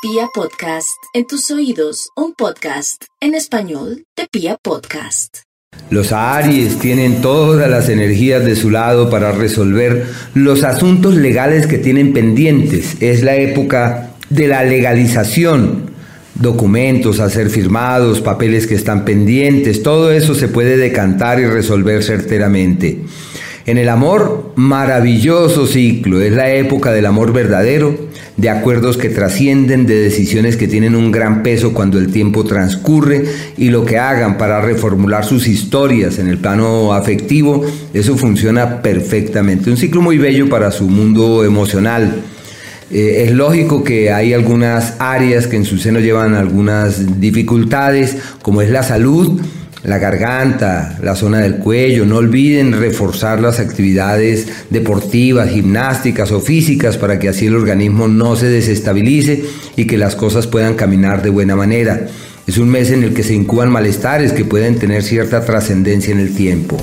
Pia Podcast, en tus oídos, un podcast en español de Pia Podcast. Los Aries tienen todas las energías de su lado para resolver los asuntos legales que tienen pendientes. Es la época de la legalización. Documentos a ser firmados, papeles que están pendientes, todo eso se puede decantar y resolver certeramente. En el amor, maravilloso ciclo, es la época del amor verdadero, de acuerdos que trascienden, de decisiones que tienen un gran peso cuando el tiempo transcurre y lo que hagan para reformular sus historias en el plano afectivo, eso funciona perfectamente. Un ciclo muy bello para su mundo emocional. Eh, es lógico que hay algunas áreas que en su seno llevan algunas dificultades, como es la salud, la garganta, la zona del cuello. No olviden reforzar las actividades deportivas, gimnásticas o físicas para que así el organismo no se desestabilice y que las cosas puedan caminar de buena manera. Es un mes en el que se incuban malestares que pueden tener cierta trascendencia en el tiempo.